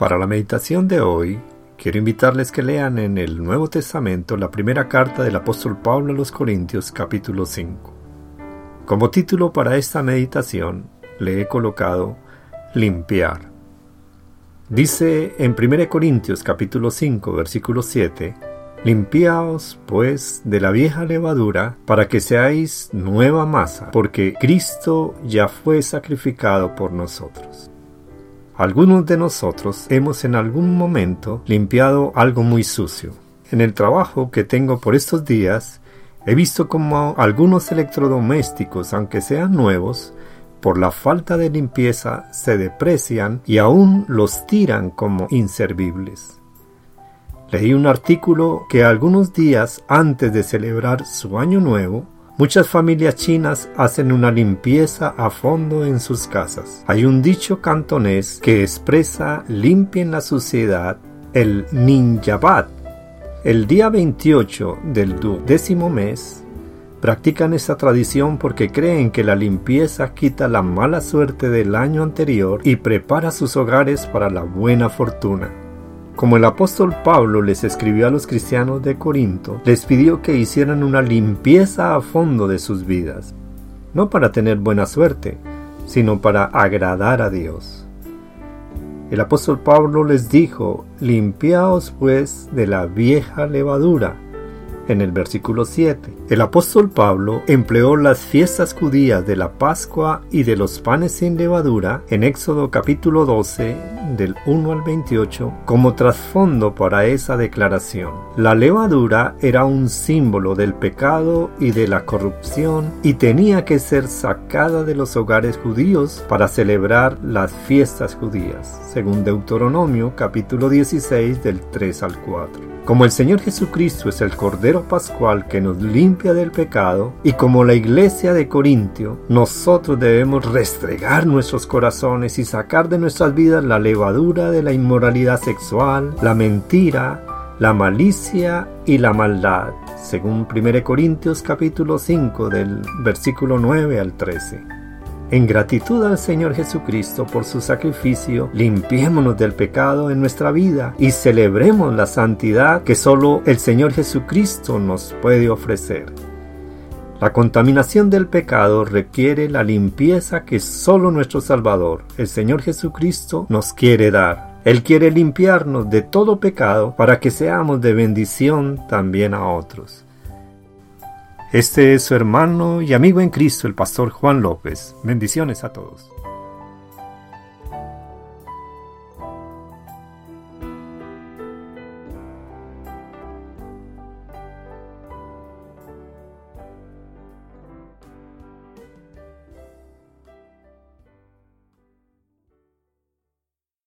Para la meditación de hoy, quiero invitarles que lean en el Nuevo Testamento la primera carta del apóstol Pablo a los Corintios capítulo 5. Como título para esta meditación le he colocado Limpiar. Dice en 1 Corintios capítulo 5 versículo 7, Limpiaos, pues, de la vieja levadura, para que seáis nueva masa, porque Cristo ya fue sacrificado por nosotros. Algunos de nosotros hemos en algún momento limpiado algo muy sucio. En el trabajo que tengo por estos días, he visto como algunos electrodomésticos, aunque sean nuevos, por la falta de limpieza se deprecian y aún los tiran como inservibles. Leí un artículo que algunos días antes de celebrar su año nuevo, Muchas familias chinas hacen una limpieza a fondo en sus casas. Hay un dicho cantonés que expresa limpien la suciedad, el ninjabat. El día 28 del décimo mes practican esta tradición porque creen que la limpieza quita la mala suerte del año anterior y prepara sus hogares para la buena fortuna. Como el apóstol Pablo les escribió a los cristianos de Corinto, les pidió que hicieran una limpieza a fondo de sus vidas, no para tener buena suerte, sino para agradar a Dios. El apóstol Pablo les dijo, limpiaos pues de la vieja levadura, en el versículo 7. El apóstol Pablo empleó las fiestas judías de la Pascua y de los panes sin levadura en Éxodo capítulo 12 del 1 al 28 como trasfondo para esa declaración. La levadura era un símbolo del pecado y de la corrupción y tenía que ser sacada de los hogares judíos para celebrar las fiestas judías, según Deuteronomio capítulo 16 del 3 al 4. Como el Señor Jesucristo es el Cordero Pascual que nos del pecado, y como la iglesia de Corintio, nosotros debemos restregar nuestros corazones y sacar de nuestras vidas la levadura de la inmoralidad sexual, la mentira, la malicia y la maldad, según 1 Corintios capítulo 5 del versículo 9 al 13. En gratitud al Señor Jesucristo por su sacrificio, limpiémonos del pecado en nuestra vida y celebremos la santidad que solo el Señor Jesucristo nos puede ofrecer. La contaminación del pecado requiere la limpieza que solo nuestro Salvador, el Señor Jesucristo, nos quiere dar. Él quiere limpiarnos de todo pecado para que seamos de bendición también a otros. Este es su hermano y amigo en Cristo, el pastor Juan López. Bendiciones a todos.